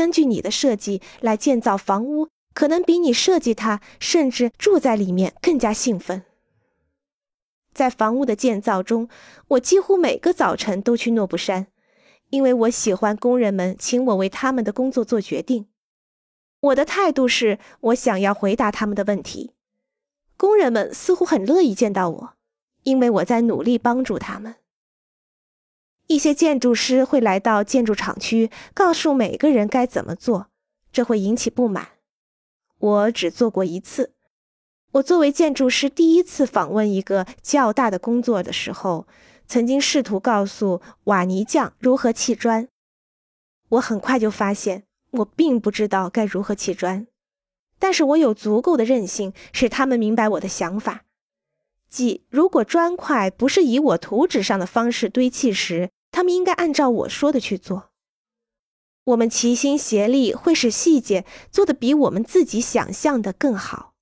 根据你的设计来建造房屋，可能比你设计它甚至住在里面更加兴奋。在房屋的建造中，我几乎每个早晨都去诺布山，因为我喜欢工人们请我为他们的工作做决定。我的态度是我想要回答他们的问题。工人们似乎很乐意见到我，因为我在努力帮助他们。一些建筑师会来到建筑厂区，告诉每个人该怎么做，这会引起不满。我只做过一次。我作为建筑师第一次访问一个较大的工作的时候，曾经试图告诉瓦泥匠如何砌砖。我很快就发现，我并不知道该如何砌砖，但是我有足够的韧性，使他们明白我的想法，即如果砖块不是以我图纸上的方式堆砌时，他们应该按照我说的去做。我们齐心协力，会使细节做的比我们自己想象的更好。